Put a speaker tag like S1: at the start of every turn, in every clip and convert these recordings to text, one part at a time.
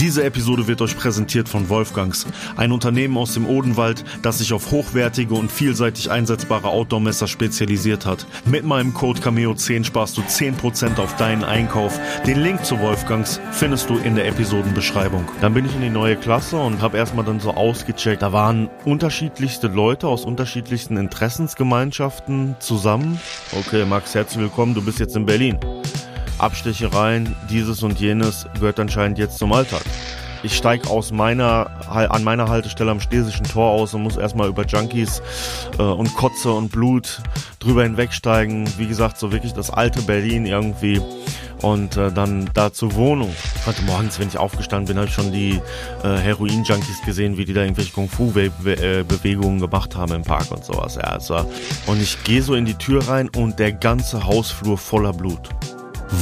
S1: Diese Episode wird euch präsentiert von Wolfgangs, ein Unternehmen aus dem Odenwald, das sich auf hochwertige und vielseitig einsetzbare Outdoor-Messer spezialisiert hat. Mit meinem Code Cameo10 sparst du 10% auf deinen Einkauf. Den Link zu Wolfgangs findest du in der Episodenbeschreibung. Dann bin ich in die neue Klasse und habe erstmal dann so ausgecheckt. Da waren unterschiedlichste Leute aus unterschiedlichsten Interessensgemeinschaften zusammen. Okay, Max, herzlich willkommen, du bist jetzt in Berlin. Abstechereien, dieses und jenes gehört anscheinend jetzt zum Alltag. Ich steige aus meiner, an meiner Haltestelle am Schlesischen Tor aus und muss erstmal über Junkies äh, und Kotze und Blut drüber hinwegsteigen. Wie gesagt, so wirklich das alte Berlin irgendwie. Und äh, dann da zur Wohnung. Heute morgens, wenn ich aufgestanden bin, habe ich schon die äh, Heroin-Junkies gesehen, wie die da irgendwelche Kung-Fu-Bewegungen gemacht haben im Park und sowas. Ja, also, und ich gehe so in die Tür rein und der ganze Hausflur voller Blut.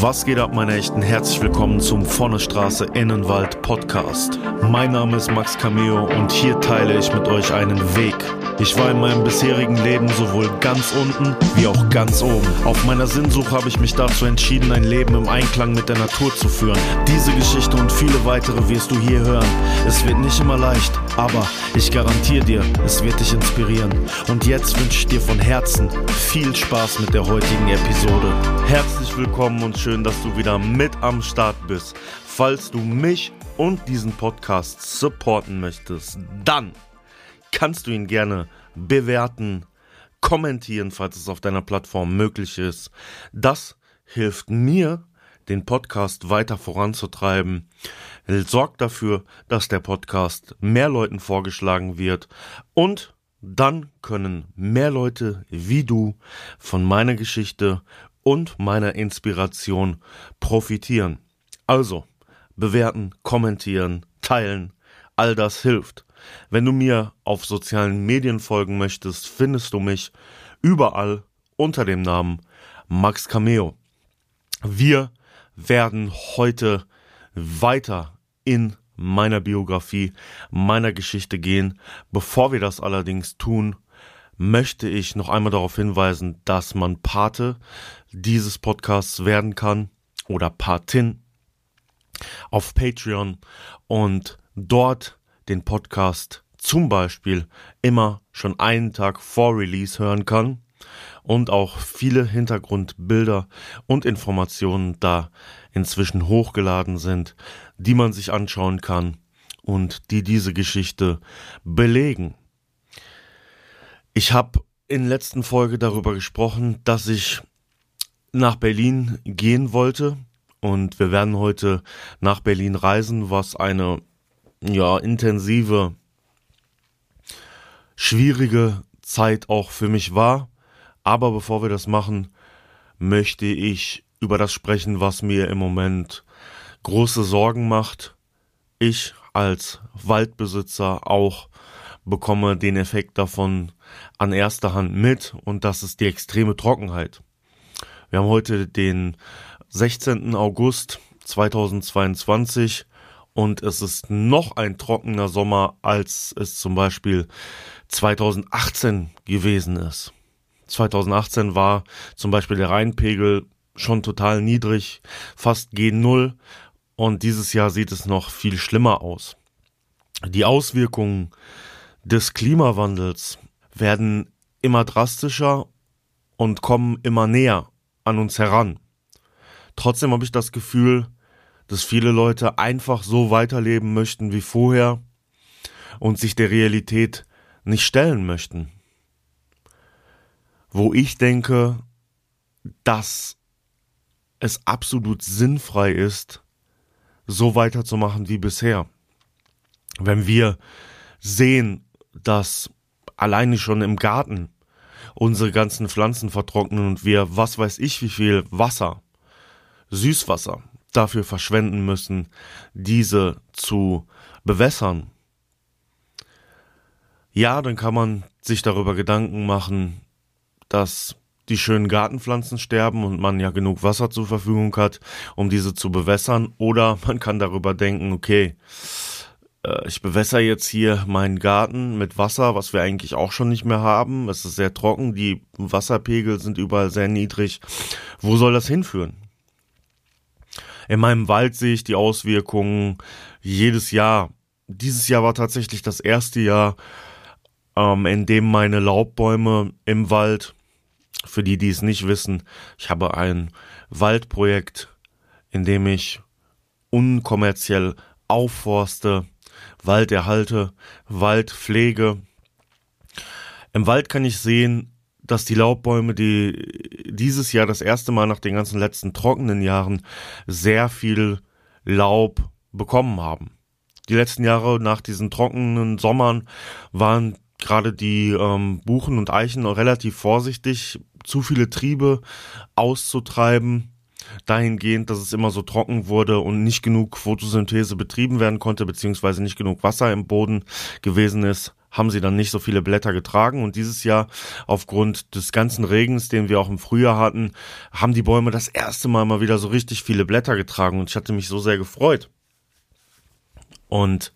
S1: Was geht ab, meine Echten? Herzlich willkommen zum Vorne Straße Innenwald Podcast. Mein Name ist Max Cameo und hier teile ich mit euch einen Weg. Ich war in meinem bisherigen Leben sowohl ganz unten wie auch ganz oben. Auf meiner Sinnsuche habe ich mich dazu entschieden, ein Leben im Einklang mit der Natur zu führen. Diese Geschichte und viele weitere wirst du hier hören. Es wird nicht immer leicht, aber ich garantiere dir, es wird dich inspirieren. Und jetzt wünsche ich dir von Herzen viel Spaß mit der heutigen Episode. Herzlich willkommen und schön, dass du wieder mit am Start bist. Falls du mich und diesen Podcast supporten möchtest, dann kannst du ihn gerne bewerten, kommentieren, falls es auf deiner Plattform möglich ist. Das hilft mir, den Podcast weiter voranzutreiben, sorgt dafür, dass der Podcast mehr Leuten vorgeschlagen wird und dann können mehr Leute wie du von meiner Geschichte und meiner Inspiration profitieren. Also, bewerten, kommentieren, teilen, all das hilft. Wenn du mir auf sozialen Medien folgen möchtest, findest du mich überall unter dem Namen Max Cameo. Wir werden heute weiter in meiner Biografie, meiner Geschichte gehen. Bevor wir das allerdings tun, möchte ich noch einmal darauf hinweisen, dass man Pate dieses Podcasts werden kann oder Patin auf Patreon und dort den Podcast zum Beispiel immer schon einen Tag vor Release hören kann und auch viele Hintergrundbilder und Informationen da inzwischen hochgeladen sind, die man sich anschauen kann und die diese Geschichte belegen. Ich habe in der letzten Folge darüber gesprochen, dass ich nach Berlin gehen wollte und wir werden heute nach Berlin reisen, was eine ja intensive schwierige Zeit auch für mich war, aber bevor wir das machen, möchte ich über das sprechen, was mir im Moment große Sorgen macht. Ich als Waldbesitzer auch bekomme den Effekt davon an erster Hand mit und das ist die extreme Trockenheit. Wir haben heute den 16. August 2022 und es ist noch ein trockener Sommer, als es zum Beispiel 2018 gewesen ist. 2018 war zum Beispiel der Rheinpegel schon total niedrig, fast G0 und dieses Jahr sieht es noch viel schlimmer aus. Die Auswirkungen des Klimawandels werden immer drastischer und kommen immer näher an uns heran. Trotzdem habe ich das Gefühl, dass viele Leute einfach so weiterleben möchten wie vorher und sich der Realität nicht stellen möchten. Wo ich denke, dass es absolut sinnfrei ist, so weiterzumachen wie bisher. Wenn wir sehen, dass alleine schon im Garten unsere ganzen Pflanzen vertrocknen und wir, was weiß ich, wie viel Wasser, Süßwasser dafür verschwenden müssen, diese zu bewässern. Ja, dann kann man sich darüber Gedanken machen, dass die schönen Gartenpflanzen sterben und man ja genug Wasser zur Verfügung hat, um diese zu bewässern. Oder man kann darüber denken, okay, äh, ich bewässer jetzt hier meinen Garten mit Wasser, was wir eigentlich auch schon nicht mehr haben. Es ist sehr trocken, die Wasserpegel sind überall sehr niedrig. Wo soll das hinführen? In meinem Wald sehe ich die Auswirkungen jedes Jahr. Dieses Jahr war tatsächlich das erste Jahr, ähm, in dem meine Laubbäume im Wald, für die, die es nicht wissen, ich habe ein Waldprojekt, in dem ich unkommerziell aufforste, Wald erhalte, Wald pflege. Im Wald kann ich sehen, dass die Laubbäume, die dieses Jahr das erste Mal nach den ganzen letzten trockenen Jahren sehr viel Laub bekommen haben. Die letzten Jahre nach diesen trockenen Sommern waren gerade die ähm, Buchen und Eichen relativ vorsichtig, zu viele Triebe auszutreiben dahingehend, dass es immer so trocken wurde und nicht genug Photosynthese betrieben werden konnte, beziehungsweise nicht genug Wasser im Boden gewesen ist, haben sie dann nicht so viele Blätter getragen. Und dieses Jahr, aufgrund des ganzen Regens, den wir auch im Frühjahr hatten, haben die Bäume das erste Mal mal wieder so richtig viele Blätter getragen. Und ich hatte mich so sehr gefreut. Und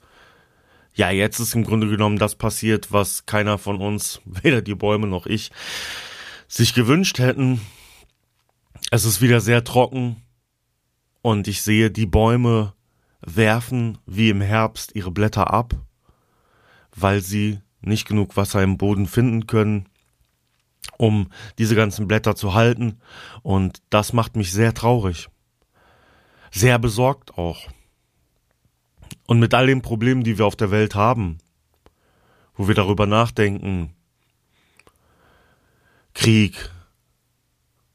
S1: ja, jetzt ist im Grunde genommen das passiert, was keiner von uns, weder die Bäume noch ich, sich gewünscht hätten. Es ist wieder sehr trocken und ich sehe, die Bäume werfen wie im Herbst ihre Blätter ab, weil sie nicht genug Wasser im Boden finden können, um diese ganzen Blätter zu halten. Und das macht mich sehr traurig. Sehr besorgt auch. Und mit all den Problemen, die wir auf der Welt haben, wo wir darüber nachdenken, Krieg,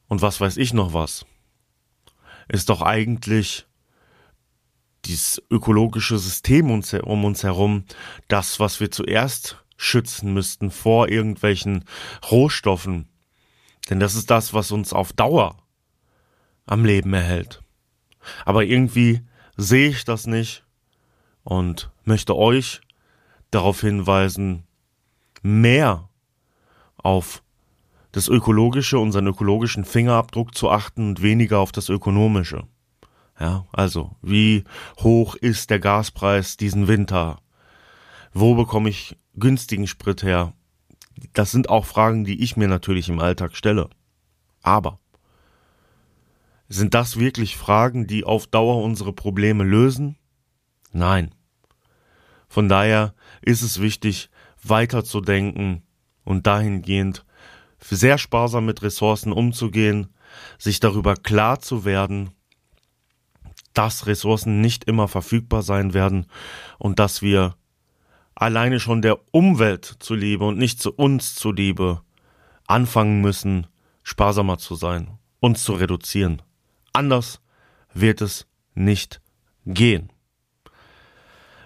S1: und was weiß ich noch was, ist doch eigentlich dieses ökologische System um uns herum das, was wir zuerst schützen müssten vor irgendwelchen Rohstoffen. Denn das ist das, was uns auf Dauer am Leben erhält. Aber irgendwie sehe ich das nicht und möchte euch darauf hinweisen, mehr auf das Ökologische, unseren ökologischen Fingerabdruck zu achten und weniger auf das Ökonomische. Ja, also, wie hoch ist der Gaspreis diesen Winter? Wo bekomme ich günstigen Sprit her? Das sind auch Fragen, die ich mir natürlich im Alltag stelle. Aber sind das wirklich Fragen, die auf Dauer unsere Probleme lösen? Nein. Von daher ist es wichtig, weiterzudenken und dahingehend sehr sparsam mit Ressourcen umzugehen, sich darüber klar zu werden, dass Ressourcen nicht immer verfügbar sein werden und dass wir alleine schon der Umwelt zuliebe und nicht zu uns zuliebe anfangen müssen, sparsamer zu sein, uns zu reduzieren. Anders wird es nicht gehen.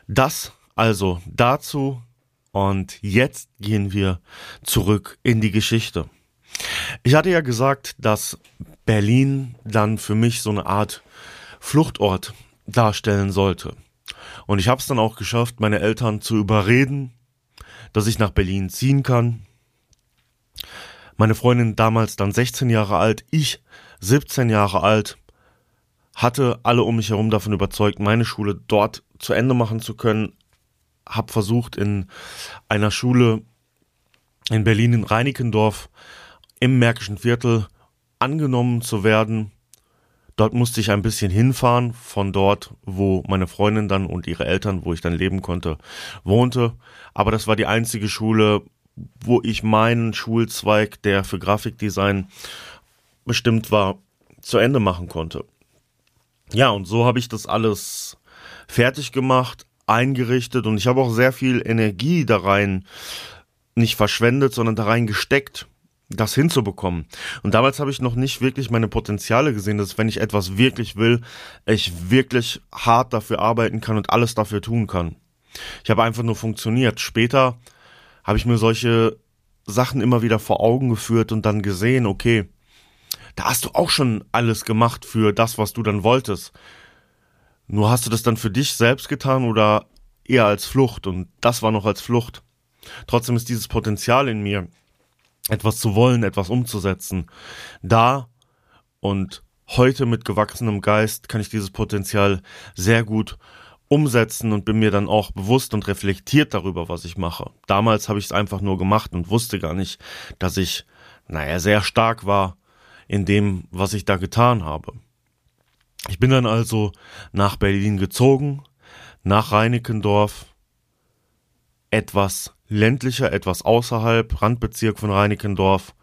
S1: Das also dazu und jetzt gehen wir zurück in die Geschichte. Ich hatte ja gesagt, dass Berlin dann für mich so eine Art Fluchtort darstellen sollte. Und ich habe es dann auch geschafft, meine Eltern zu überreden, dass ich nach Berlin ziehen kann. Meine Freundin damals dann 16 Jahre alt, ich 17 Jahre alt, hatte alle um mich herum davon überzeugt, meine Schule dort zu Ende machen zu können, habe versucht, in einer Schule in Berlin in Reinickendorf im Märkischen Viertel angenommen zu werden. Dort musste ich ein bisschen hinfahren, von dort, wo meine Freundin dann und ihre Eltern, wo ich dann leben konnte, wohnte. Aber das war die einzige Schule, wo ich meinen Schulzweig, der für Grafikdesign bestimmt war, zu Ende machen konnte. Ja, und so habe ich das alles fertig gemacht, eingerichtet und ich habe auch sehr viel Energie da rein nicht verschwendet, sondern da rein gesteckt, das hinzubekommen. Und damals habe ich noch nicht wirklich meine Potenziale gesehen, dass wenn ich etwas wirklich will, ich wirklich hart dafür arbeiten kann und alles dafür tun kann. Ich habe einfach nur funktioniert. Später habe ich mir solche Sachen immer wieder vor Augen geführt und dann gesehen, okay, da hast du auch schon alles gemacht für das, was du dann wolltest. Nur hast du das dann für dich selbst getan oder eher als Flucht? Und das war noch als Flucht. Trotzdem ist dieses Potenzial in mir, etwas zu wollen, etwas umzusetzen, da und heute mit gewachsenem Geist kann ich dieses Potenzial sehr gut umsetzen und bin mir dann auch bewusst und reflektiert darüber, was ich mache. Damals habe ich es einfach nur gemacht und wusste gar nicht, dass ich, naja, sehr stark war in dem, was ich da getan habe. Ich bin dann also nach Berlin gezogen, nach Reinickendorf, etwas ländlicher, etwas außerhalb, Randbezirk von Reinickendorf.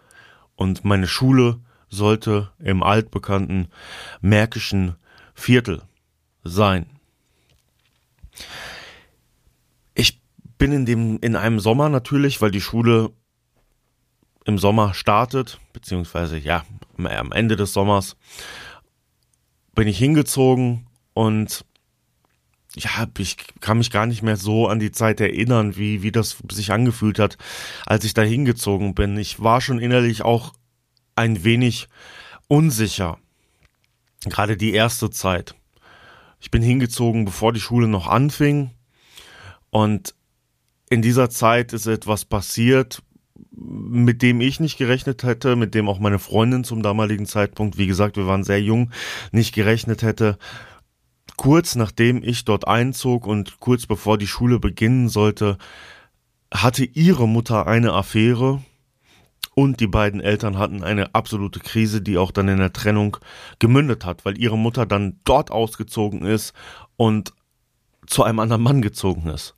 S1: Und meine Schule sollte im altbekannten Märkischen Viertel sein. Ich bin in dem, in einem Sommer natürlich, weil die Schule im Sommer startet, beziehungsweise ja, am Ende des Sommers, bin ich hingezogen und ja, ich kann mich gar nicht mehr so an die Zeit erinnern, wie, wie das sich angefühlt hat, als ich da hingezogen bin. Ich war schon innerlich auch ein wenig unsicher. Gerade die erste Zeit. Ich bin hingezogen, bevor die Schule noch anfing. Und in dieser Zeit ist etwas passiert, mit dem ich nicht gerechnet hätte, mit dem auch meine Freundin zum damaligen Zeitpunkt, wie gesagt, wir waren sehr jung, nicht gerechnet hätte kurz nachdem ich dort einzog und kurz bevor die Schule beginnen sollte, hatte ihre Mutter eine Affäre und die beiden Eltern hatten eine absolute Krise, die auch dann in der Trennung gemündet hat, weil ihre Mutter dann dort ausgezogen ist und zu einem anderen Mann gezogen ist.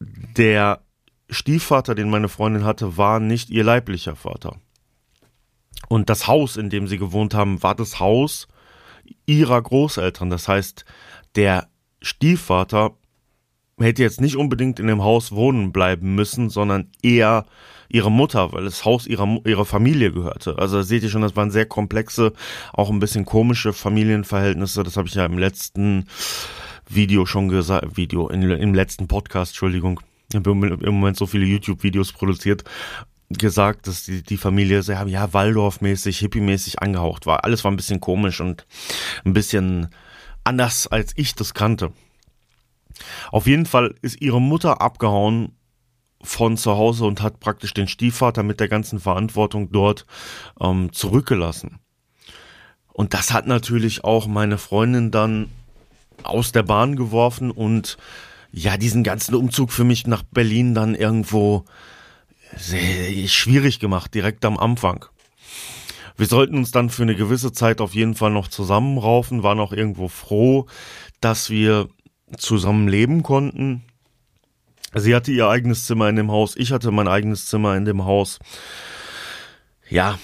S1: Der Stiefvater, den meine Freundin hatte, war nicht ihr leiblicher Vater. Und das Haus, in dem sie gewohnt haben, war das Haus, ihrer Großeltern. Das heißt, der Stiefvater hätte jetzt nicht unbedingt in dem Haus wohnen bleiben müssen, sondern eher ihre Mutter, weil das Haus ihrer, ihrer Familie gehörte. Also da seht ihr schon, das waren sehr komplexe, auch ein bisschen komische Familienverhältnisse. Das habe ich ja im letzten Video schon gesagt, Video, in, im letzten Podcast, Entschuldigung. Ich habe im Moment so viele YouTube-Videos produziert gesagt, dass die, die Familie sehr, ja, Waldorf-mäßig, Hippie-mäßig angehaucht war. Alles war ein bisschen komisch und ein bisschen anders, als ich das kannte. Auf jeden Fall ist ihre Mutter abgehauen von zu Hause und hat praktisch den Stiefvater mit der ganzen Verantwortung dort ähm, zurückgelassen. Und das hat natürlich auch meine Freundin dann aus der Bahn geworfen und ja, diesen ganzen Umzug für mich nach Berlin dann irgendwo schwierig gemacht, direkt am Anfang. Wir sollten uns dann für eine gewisse Zeit auf jeden Fall noch zusammenraufen, waren auch irgendwo froh, dass wir zusammen leben konnten. Sie hatte ihr eigenes Zimmer in dem Haus, ich hatte mein eigenes Zimmer in dem Haus. Ja,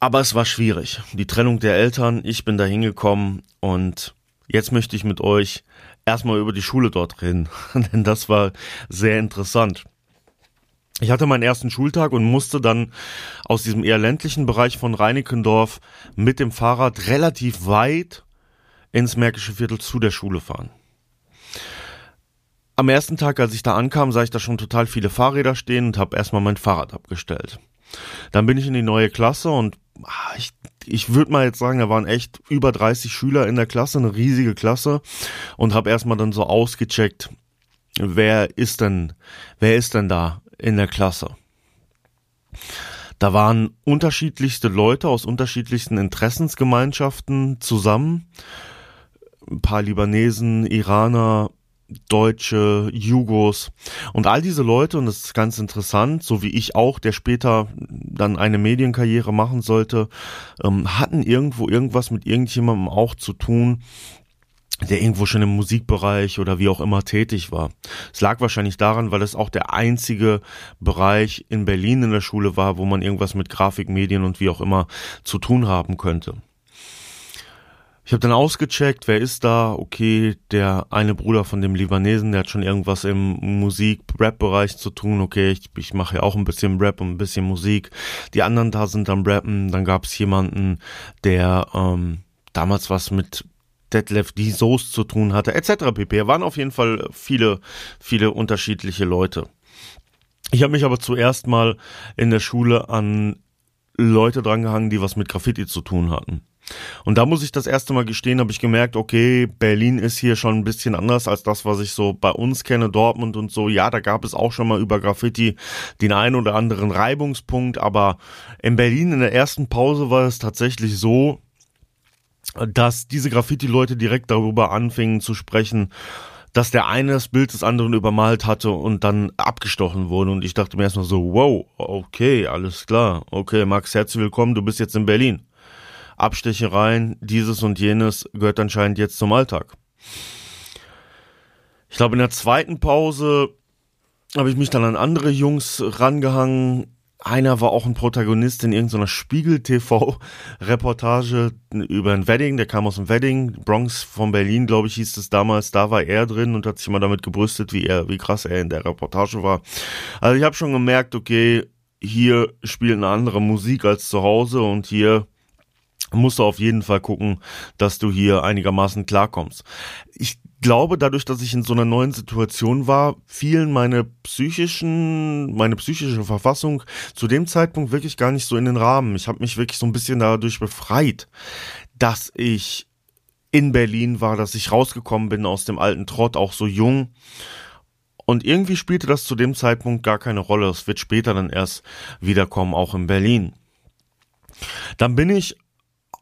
S1: aber es war schwierig. Die Trennung der Eltern, ich bin da hingekommen und jetzt möchte ich mit euch erstmal über die Schule dort reden, denn das war sehr interessant. Ich hatte meinen ersten Schultag und musste dann aus diesem eher ländlichen Bereich von Reinickendorf mit dem Fahrrad relativ weit ins Märkische Viertel zu der Schule fahren. Am ersten Tag, als ich da ankam, sah ich da schon total viele Fahrräder stehen und habe erstmal mein Fahrrad abgestellt. Dann bin ich in die neue Klasse und ah, ich, ich würde mal jetzt sagen, da waren echt über 30 Schüler in der Klasse, eine riesige Klasse und habe erstmal dann so ausgecheckt, wer ist denn, wer ist denn da? in der Klasse. Da waren unterschiedlichste Leute aus unterschiedlichsten Interessensgemeinschaften zusammen. Ein paar Libanesen, Iraner, Deutsche, Jugos und all diese Leute, und das ist ganz interessant, so wie ich auch, der später dann eine Medienkarriere machen sollte, ähm, hatten irgendwo irgendwas mit irgendjemandem auch zu tun, der irgendwo schon im Musikbereich oder wie auch immer tätig war. Es lag wahrscheinlich daran, weil es auch der einzige Bereich in Berlin in der Schule war, wo man irgendwas mit Grafik, Medien und wie auch immer zu tun haben könnte. Ich habe dann ausgecheckt, wer ist da? Okay, der eine Bruder von dem Libanesen, der hat schon irgendwas im Musik-Rap-Bereich zu tun. Okay, ich, ich mache ja auch ein bisschen Rap und ein bisschen Musik. Die anderen da sind am Rappen. Dann gab es jemanden, der ähm, damals was mit Detlef die Soße zu tun hatte, etc. pp. Waren auf jeden Fall viele, viele unterschiedliche Leute. Ich habe mich aber zuerst mal in der Schule an Leute drangehangen, die was mit Graffiti zu tun hatten. Und da muss ich das erste Mal gestehen, habe ich gemerkt, okay, Berlin ist hier schon ein bisschen anders als das, was ich so bei uns kenne, Dortmund und so. Ja, da gab es auch schon mal über Graffiti den einen oder anderen Reibungspunkt, aber in Berlin in der ersten Pause war es tatsächlich so, dass diese Graffiti-Leute direkt darüber anfingen zu sprechen, dass der eine das Bild des anderen übermalt hatte und dann abgestochen wurde. Und ich dachte mir erstmal so, wow, okay, alles klar. Okay, Max, herzlich willkommen, du bist jetzt in Berlin. Abstechereien, dieses und jenes gehört anscheinend jetzt zum Alltag. Ich glaube, in der zweiten Pause habe ich mich dann an andere Jungs rangehangen. Einer war auch ein Protagonist in irgendeiner Spiegel-TV-Reportage über ein Wedding. Der kam aus dem Wedding, Bronx von Berlin, glaube ich, hieß es damals. Da war er drin und hat sich immer damit gebrüstet, wie er, wie krass er in der Reportage war. Also ich habe schon gemerkt, okay, hier spielt eine andere Musik als zu Hause und hier musst du auf jeden Fall gucken, dass du hier einigermaßen klarkommst. Ich glaube, dadurch, dass ich in so einer neuen Situation war, fielen meine psychischen, meine psychische Verfassung zu dem Zeitpunkt wirklich gar nicht so in den Rahmen. Ich habe mich wirklich so ein bisschen dadurch befreit, dass ich in Berlin war, dass ich rausgekommen bin aus dem alten Trott, auch so jung. Und irgendwie spielte das zu dem Zeitpunkt gar keine Rolle. Es wird später dann erst wiederkommen, auch in Berlin. Dann bin ich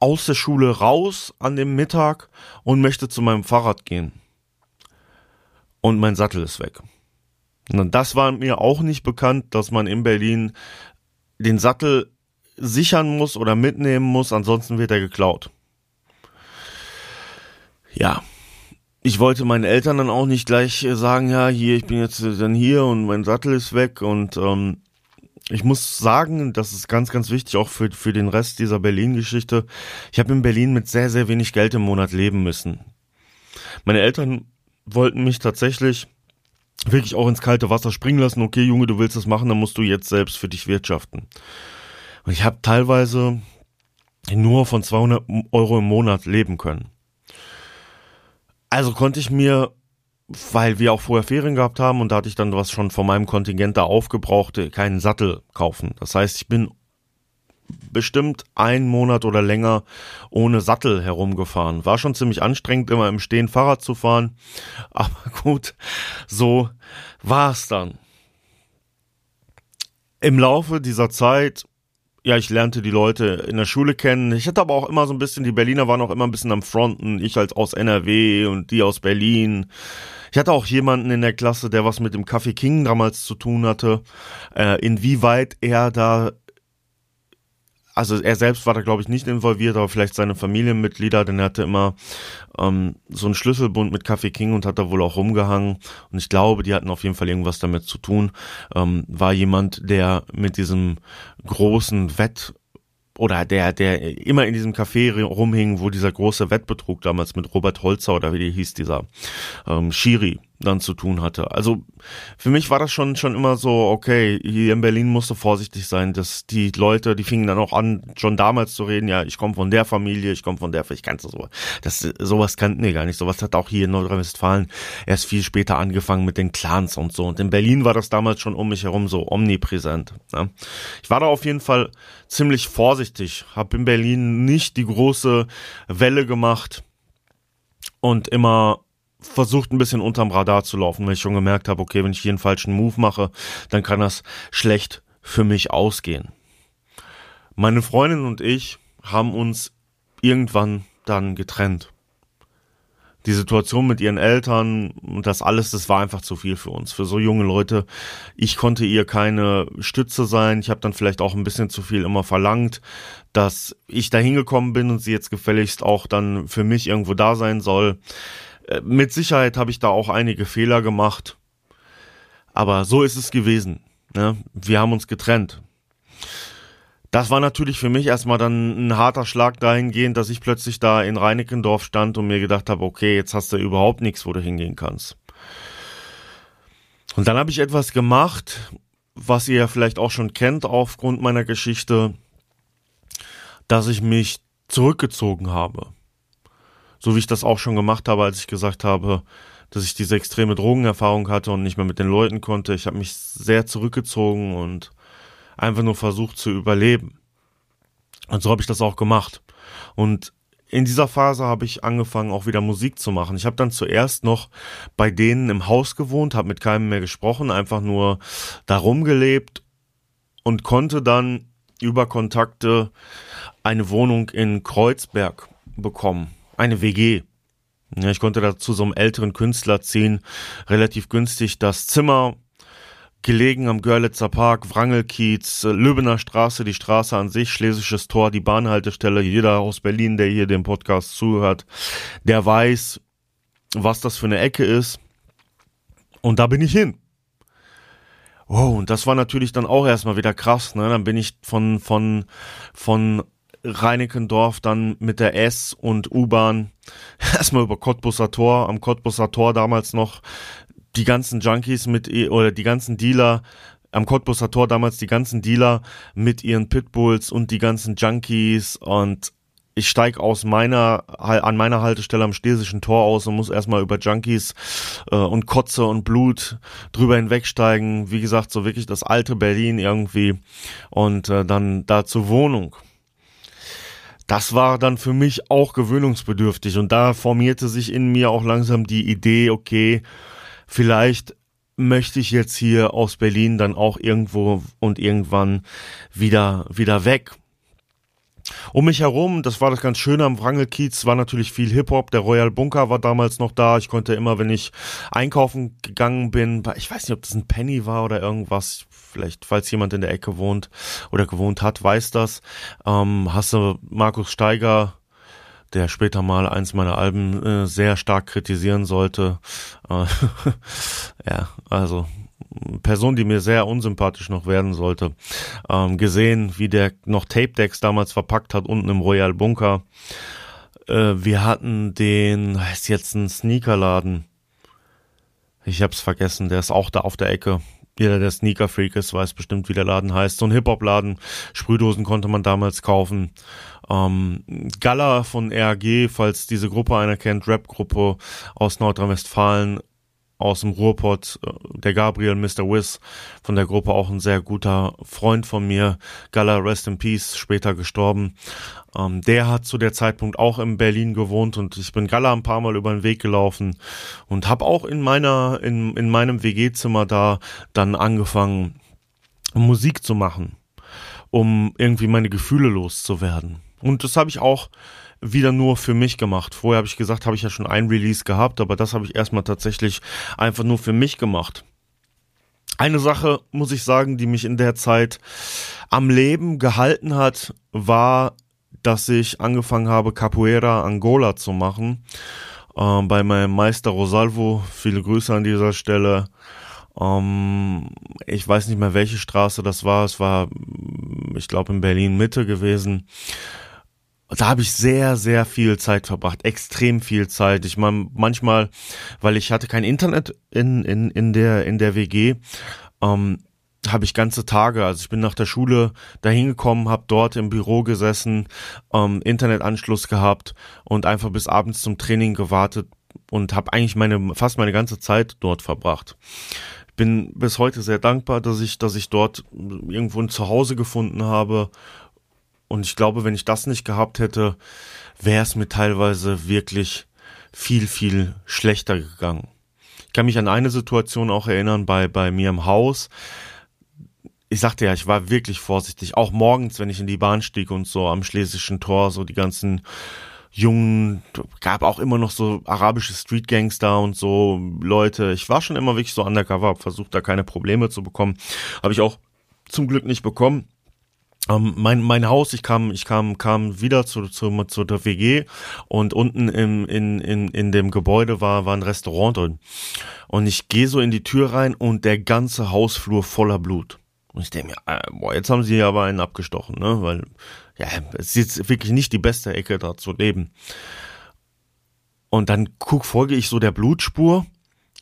S1: aus der Schule raus an dem Mittag und möchte zu meinem Fahrrad gehen. Und mein Sattel ist weg. Und das war mir auch nicht bekannt, dass man in Berlin den Sattel sichern muss oder mitnehmen muss, ansonsten wird er geklaut. Ja, ich wollte meinen Eltern dann auch nicht gleich sagen, ja, hier, ich bin jetzt dann hier und mein Sattel ist weg und ähm, ich muss sagen, das ist ganz, ganz wichtig, auch für, für den Rest dieser Berlin-Geschichte. Ich habe in Berlin mit sehr, sehr wenig Geld im Monat leben müssen. Meine Eltern wollten mich tatsächlich wirklich auch ins kalte Wasser springen lassen. Okay, Junge, du willst das machen, dann musst du jetzt selbst für dich wirtschaften. Und ich habe teilweise nur von 200 Euro im Monat leben können. Also konnte ich mir weil wir auch vorher Ferien gehabt haben und da hatte ich dann was schon von meinem Kontingent da aufgebraucht, keinen Sattel kaufen. Das heißt, ich bin bestimmt einen Monat oder länger ohne Sattel herumgefahren. War schon ziemlich anstrengend, immer im Stehen Fahrrad zu fahren. Aber gut, so war es dann. Im Laufe dieser Zeit, ja, ich lernte die Leute in der Schule kennen. Ich hatte aber auch immer so ein bisschen, die Berliner waren auch immer ein bisschen am Fronten. Ich als aus NRW und die aus Berlin. Ich hatte auch jemanden in der Klasse, der was mit dem Café King damals zu tun hatte. Äh, inwieweit er da also er selbst war da glaube ich nicht involviert, aber vielleicht seine Familienmitglieder, denn er hatte immer ähm, so einen Schlüsselbund mit Café King und hat da wohl auch rumgehangen. Und ich glaube, die hatten auf jeden Fall irgendwas damit zu tun. Ähm, war jemand, der mit diesem großen Wett oder der, der immer in diesem Café rumhing, wo dieser große Wettbetrug damals mit Robert Holzer oder wie die hieß, dieser ähm, Schiri dann zu tun hatte. Also für mich war das schon schon immer so, okay, hier in Berlin musst du vorsichtig sein, dass die Leute, die fingen dann auch an, schon damals zu reden, ja, ich komme von der Familie, ich komme von der, ich kannte so, das sowas kannten wir gar nicht. Sowas hat auch hier in Nordrhein-Westfalen erst viel später angefangen mit den Clans und so. Und in Berlin war das damals schon um mich herum so omnipräsent. Ne? Ich war da auf jeden Fall ziemlich vorsichtig, habe in Berlin nicht die große Welle gemacht und immer versucht ein bisschen unterm Radar zu laufen, weil ich schon gemerkt habe, okay, wenn ich hier einen falschen Move mache, dann kann das schlecht für mich ausgehen. Meine Freundin und ich haben uns irgendwann dann getrennt. Die Situation mit ihren Eltern und das alles, das war einfach zu viel für uns, für so junge Leute. Ich konnte ihr keine Stütze sein. Ich habe dann vielleicht auch ein bisschen zu viel immer verlangt, dass ich da hingekommen bin und sie jetzt gefälligst auch dann für mich irgendwo da sein soll. Äh, mit Sicherheit habe ich da auch einige Fehler gemacht. Aber so ist es gewesen. Ne? Wir haben uns getrennt. Das war natürlich für mich erstmal dann ein harter Schlag dahingehend, dass ich plötzlich da in Reinickendorf stand und mir gedacht habe, okay, jetzt hast du überhaupt nichts, wo du hingehen kannst. Und dann habe ich etwas gemacht, was ihr ja vielleicht auch schon kennt aufgrund meiner Geschichte, dass ich mich zurückgezogen habe so wie ich das auch schon gemacht habe, als ich gesagt habe, dass ich diese extreme Drogenerfahrung hatte und nicht mehr mit den Leuten konnte. Ich habe mich sehr zurückgezogen und einfach nur versucht zu überleben. Und so habe ich das auch gemacht. Und in dieser Phase habe ich angefangen, auch wieder Musik zu machen. Ich habe dann zuerst noch bei denen im Haus gewohnt, habe mit keinem mehr gesprochen, einfach nur darum gelebt und konnte dann über Kontakte eine Wohnung in Kreuzberg bekommen eine WG. Ja, ich konnte da zu so einem älteren Künstler ziehen, relativ günstig das Zimmer, gelegen am Görlitzer Park, Wrangelkiez, Lübbener Straße, die Straße an sich, Schlesisches Tor, die Bahnhaltestelle. Jeder aus Berlin, der hier dem Podcast zuhört, der weiß, was das für eine Ecke ist. Und da bin ich hin. Wow, und das war natürlich dann auch erstmal wieder krass, ne? Dann bin ich von, von, von Reinickendorf dann mit der S und U-Bahn erstmal über Cottbusser Tor, am Cottbusser Tor damals noch die ganzen Junkies mit, oder die ganzen Dealer am Cottbusser Tor damals die ganzen Dealer mit ihren Pitbulls und die ganzen Junkies und ich steig aus meiner an meiner Haltestelle am Schlesischen Tor aus und muss erstmal über Junkies äh, und Kotze und Blut drüber hinwegsteigen. Wie gesagt, so wirklich das alte Berlin irgendwie und äh, dann da zur Wohnung. Das war dann für mich auch gewöhnungsbedürftig und da formierte sich in mir auch langsam die Idee, okay, vielleicht möchte ich jetzt hier aus Berlin dann auch irgendwo und irgendwann wieder, wieder weg. Um mich herum, das war das ganz Schöne am Wrangelkiez, war natürlich viel Hip-Hop. Der Royal Bunker war damals noch da. Ich konnte immer, wenn ich einkaufen gegangen bin, ich weiß nicht, ob das ein Penny war oder irgendwas, vielleicht, falls jemand in der Ecke wohnt oder gewohnt hat, weiß das. Ähm, hast du Markus Steiger der später mal eins meiner Alben äh, sehr stark kritisieren sollte. Äh, ja, also Person, die mir sehr unsympathisch noch werden sollte, ähm, gesehen, wie der noch Tape Decks damals verpackt hat unten im Royal Bunker. Äh, wir hatten den, ist jetzt ein Sneakerladen. Ich hab's vergessen, der ist auch da auf der Ecke. Jeder, der Sneaker-Freak ist, weiß bestimmt, wie der Laden heißt. So ein Hip-Hop-Laden. Sprühdosen konnte man damals kaufen. Ähm, Gala von RAG, falls diese Gruppe einer kennt, Rap-Gruppe aus Nordrhein-Westfalen, aus dem Ruhrpott, äh, der Gabriel Mr. Wiz von der Gruppe, auch ein sehr guter Freund von mir. Gala Rest in Peace, später gestorben. Ähm, der hat zu der Zeitpunkt auch in Berlin gewohnt und ich bin Gala ein paar Mal über den Weg gelaufen und habe auch in meiner, in, in meinem WG-Zimmer da dann angefangen, Musik zu machen, um irgendwie meine Gefühle loszuwerden. Und das habe ich auch wieder nur für mich gemacht. Vorher habe ich gesagt, habe ich ja schon ein Release gehabt, aber das habe ich erstmal tatsächlich einfach nur für mich gemacht. Eine Sache, muss ich sagen, die mich in der Zeit am Leben gehalten hat, war, dass ich angefangen habe, Capoeira Angola zu machen. Ähm, bei meinem Meister Rosalvo. Viele Grüße an dieser Stelle. Ähm, ich weiß nicht mehr, welche Straße das war. Es war, ich glaube, in Berlin Mitte gewesen da habe ich sehr, sehr viel Zeit verbracht, extrem viel Zeit. Ich meine, manchmal, weil ich hatte kein Internet in, in, in der, in der WG, ähm, habe ich ganze Tage, also ich bin nach der Schule dahin gekommen, habe dort im Büro gesessen, ähm, Internetanschluss gehabt und einfach bis abends zum Training gewartet und habe eigentlich meine fast meine ganze Zeit dort verbracht. Bin bis heute sehr dankbar, dass ich dass ich dort irgendwo ein Zuhause gefunden habe und ich glaube, wenn ich das nicht gehabt hätte, wäre es mir teilweise wirklich viel, viel schlechter gegangen. Ich kann mich an eine Situation auch erinnern bei, bei mir im Haus. Ich sagte ja, ich war wirklich vorsichtig. Auch morgens, wenn ich in die Bahn stieg und so am Schlesischen Tor, so die ganzen jungen, gab auch immer noch so arabische Streetgangs da und so Leute. Ich war schon immer wirklich so undercover, hab versucht da keine Probleme zu bekommen. Habe ich auch zum Glück nicht bekommen. Ähm, mein, mein Haus, ich kam, ich kam, kam wieder zu, zu, zu der WG und unten im, in, in, in dem Gebäude war, war ein Restaurant drin. Und ich gehe so in die Tür rein und der ganze Hausflur voller Blut. Und ich denke mir, äh, boah, jetzt haben sie aber einen abgestochen, ne? Weil, ja, es ist wirklich nicht die beste Ecke da zu leben. Und dann guck, folge ich so der Blutspur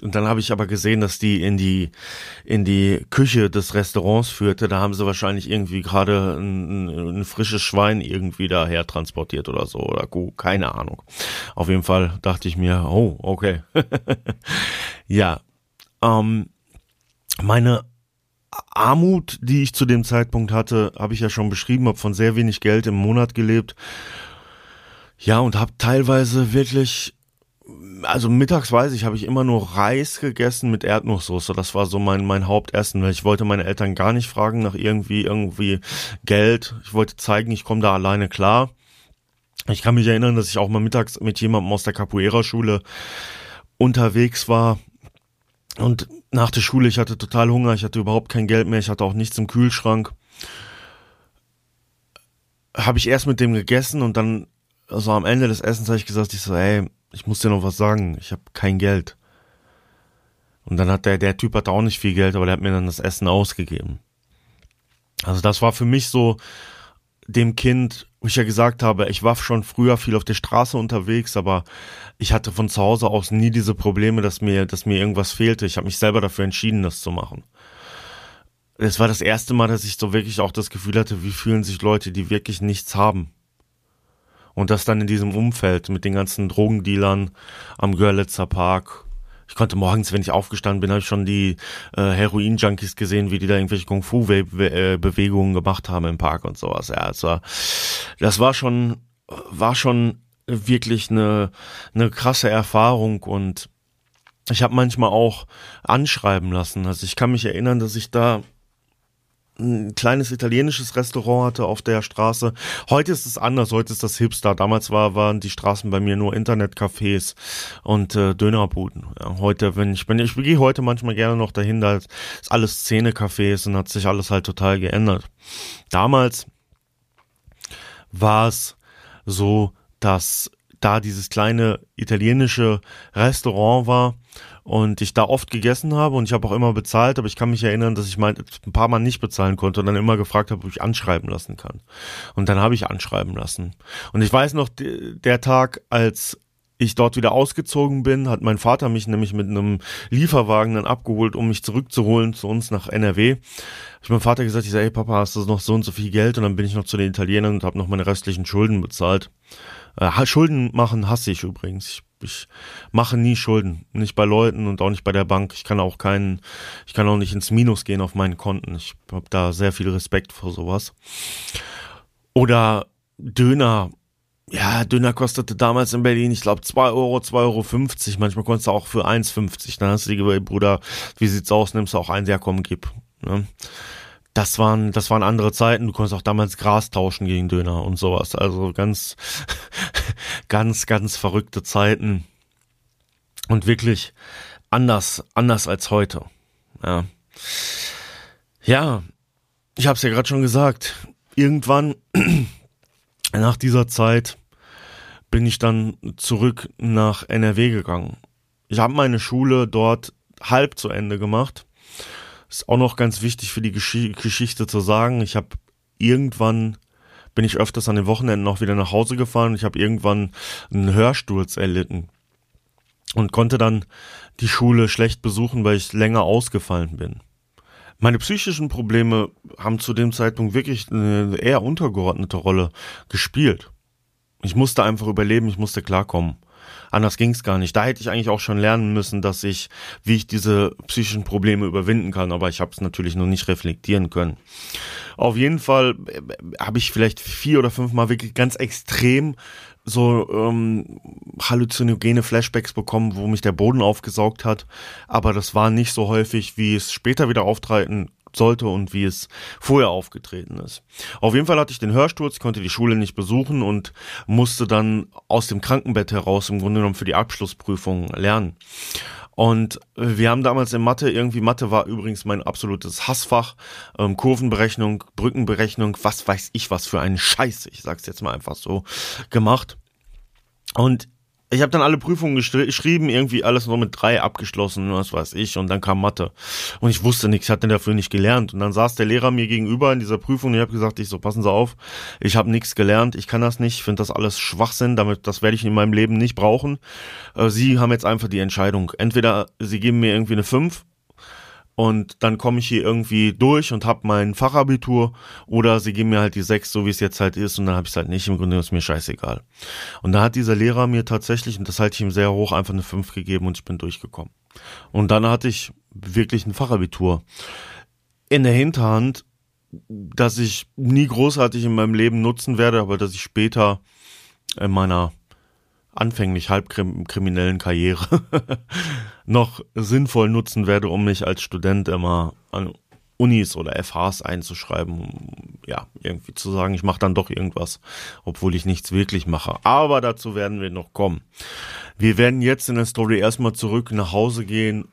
S1: und dann habe ich aber gesehen, dass die in die in die Küche des Restaurants führte. Da haben sie wahrscheinlich irgendwie gerade ein, ein frisches Schwein irgendwie daher transportiert oder so oder Kuh, keine Ahnung. Auf jeden Fall dachte ich mir, oh okay, ja. Ähm, meine Armut, die ich zu dem Zeitpunkt hatte, habe ich ja schon beschrieben, habe von sehr wenig Geld im Monat gelebt. Ja, und habe teilweise wirklich also mittags weiß ich, habe ich immer nur Reis gegessen mit Erdnusssoße. Das war so mein mein Hauptessen, ich wollte meine Eltern gar nicht fragen nach irgendwie irgendwie Geld. Ich wollte zeigen, ich komme da alleine klar. Ich kann mich erinnern, dass ich auch mal mittags mit jemandem aus der Capoeira-Schule unterwegs war. Und nach der Schule, ich hatte total Hunger, ich hatte überhaupt kein Geld mehr, ich hatte auch nichts im Kühlschrank. Habe ich erst mit dem gegessen und dann, also am Ende des Essens habe ich gesagt, ich so, ey, ich muss dir noch was sagen, ich habe kein Geld. Und dann hat der, der Typ hatte auch nicht viel Geld, aber der hat mir dann das Essen ausgegeben. Also das war für mich so dem Kind, wo ich ja gesagt habe, ich war schon früher viel auf der Straße unterwegs, aber ich hatte von zu Hause aus nie diese Probleme, dass mir, dass mir irgendwas fehlte. Ich habe mich selber dafür entschieden, das zu machen. Es war das erste Mal, dass ich so wirklich auch das Gefühl hatte, wie fühlen sich Leute, die wirklich nichts haben. Und das dann in diesem Umfeld mit den ganzen Drogendealern am Görlitzer Park ich konnte morgens, wenn ich aufgestanden bin, habe ich schon die äh, Heroin-Junkies gesehen, wie die da irgendwelche Kung-Fu-Bewegungen gemacht haben im Park und sowas. Ja, es war, das war schon, war schon wirklich eine, eine krasse Erfahrung und ich habe manchmal auch anschreiben lassen. Also ich kann mich erinnern, dass ich da ein kleines italienisches Restaurant hatte auf der Straße. Heute ist es anders, heute ist das Hipster. Damals war, waren die Straßen bei mir nur Internetcafés und äh, Dönerbuden. Ja, heute, wenn ich, wenn ich, gehe heute manchmal gerne noch dahin, da ist alles Szenecafés und hat sich alles halt total geändert. Damals war es so, dass da dieses kleine italienische Restaurant war, und ich da oft gegessen habe und ich habe auch immer bezahlt, aber ich kann mich erinnern, dass ich mal ein paar Mal nicht bezahlen konnte und dann immer gefragt habe, ob ich anschreiben lassen kann. Und dann habe ich anschreiben lassen. Und ich weiß noch, der Tag, als ich dort wieder ausgezogen bin, hat mein Vater mich nämlich mit einem Lieferwagen dann abgeholt, um mich zurückzuholen zu uns nach NRW. Ich meinem Vater gesagt, ich sage, hey Papa, hast du noch so und so viel Geld? Und dann bin ich noch zu den Italienern und habe noch meine restlichen Schulden bezahlt. Äh, Schulden machen hasse ich übrigens. Ich ich mache nie Schulden, nicht bei Leuten und auch nicht bei der Bank. Ich kann auch keinen, ich kann auch nicht ins Minus gehen auf meinen Konten. Ich habe da sehr viel Respekt vor sowas. Oder Döner. Ja, Döner kostete damals in Berlin, ich glaube, 2 Euro, 2,50 Euro. Manchmal konntest du auch für 1,50. Dann hast du die Bruder, wie sieht's aus, nimmst du auch eins, ja komm, gib. Ne? Das waren, das waren andere Zeiten. Du konntest auch damals Gras tauschen gegen Döner und sowas. Also ganz, ganz, ganz verrückte Zeiten. Und wirklich anders, anders als heute. Ja. Ja, ich habe es ja gerade schon gesagt. Irgendwann nach dieser Zeit bin ich dann zurück nach NRW gegangen. Ich habe meine Schule dort halb zu Ende gemacht ist auch noch ganz wichtig für die Gesch Geschichte zu sagen. Ich habe irgendwann bin ich öfters an den Wochenenden auch wieder nach Hause gefahren. Ich habe irgendwann einen Hörsturz erlitten und konnte dann die Schule schlecht besuchen, weil ich länger ausgefallen bin. Meine psychischen Probleme haben zu dem Zeitpunkt wirklich eine eher untergeordnete Rolle gespielt. Ich musste einfach überleben, ich musste klarkommen. Anders ging es gar nicht. Da hätte ich eigentlich auch schon lernen müssen, dass ich, wie ich diese psychischen Probleme überwinden kann, aber ich habe es natürlich noch nicht reflektieren können. Auf jeden Fall äh, habe ich vielleicht vier oder fünf Mal wirklich ganz extrem so ähm, halluzinogene Flashbacks bekommen, wo mich der Boden aufgesaugt hat. Aber das war nicht so häufig, wie es später wieder auftreten sollte und wie es vorher aufgetreten ist. Auf jeden Fall hatte ich den Hörsturz, konnte die Schule nicht besuchen und musste dann aus dem Krankenbett heraus im Grunde genommen für die Abschlussprüfung lernen. Und wir haben damals in Mathe, irgendwie Mathe war übrigens mein absolutes Hassfach, ähm, Kurvenberechnung, Brückenberechnung, was weiß ich was für einen Scheiß, ich sag's jetzt mal einfach so, gemacht. Und ich habe dann alle Prüfungen geschrieben, irgendwie alles nur mit drei abgeschlossen, was weiß ich, und dann kam Mathe. Und ich wusste nichts, ich hatte dafür nicht gelernt. Und dann saß der Lehrer mir gegenüber in dieser Prüfung und ich habe gesagt, ich so, passen Sie auf, ich habe nichts gelernt, ich kann das nicht, ich finde das alles Schwachsinn, damit das werde ich in meinem Leben nicht brauchen. Äh, Sie haben jetzt einfach die Entscheidung. Entweder Sie geben mir irgendwie eine 5 und dann komme ich hier irgendwie durch und habe mein Fachabitur oder sie geben mir halt die sechs, so wie es jetzt halt ist und dann habe ich es halt nicht. Im Grunde ist mir scheißegal. Und da hat dieser Lehrer mir tatsächlich, und das halte ich ihm sehr hoch, einfach eine fünf gegeben und ich bin durchgekommen. Und dann hatte ich wirklich ein Fachabitur. In der Hinterhand, dass ich nie großartig in meinem Leben nutzen werde, aber dass ich später in meiner anfänglich halbkriminellen Karriere noch sinnvoll nutzen werde, um mich als Student immer an Unis oder FHs einzuschreiben, um ja, irgendwie zu sagen, ich mache dann doch irgendwas, obwohl ich nichts wirklich mache. Aber dazu werden wir noch kommen. Wir werden jetzt in der Story erstmal zurück nach Hause gehen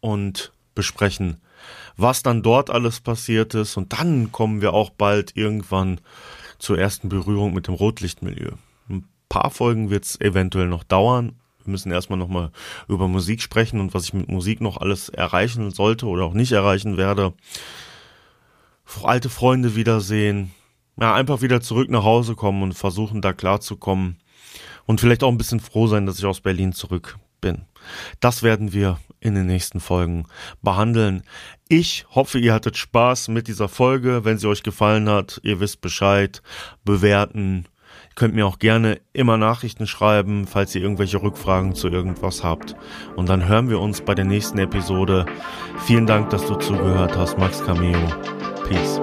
S1: und besprechen, was dann dort alles passiert ist. Und dann kommen wir auch bald irgendwann zur ersten Berührung mit dem Rotlichtmilieu paar Folgen wird es eventuell noch dauern. Wir müssen erstmal nochmal über Musik sprechen und was ich mit Musik noch alles erreichen sollte oder auch nicht erreichen werde. Alte Freunde wiedersehen. Ja, einfach wieder zurück nach Hause kommen und versuchen da klarzukommen. Und vielleicht auch ein bisschen froh sein, dass ich aus Berlin zurück bin. Das werden wir in den nächsten Folgen behandeln. Ich hoffe, ihr hattet Spaß mit dieser Folge. Wenn sie euch gefallen hat, ihr wisst Bescheid, bewerten. Könnt mir auch gerne immer Nachrichten schreiben, falls ihr irgendwelche Rückfragen zu irgendwas habt. Und dann hören wir uns bei der nächsten Episode. Vielen Dank, dass du zugehört hast, Max Cameo. Peace.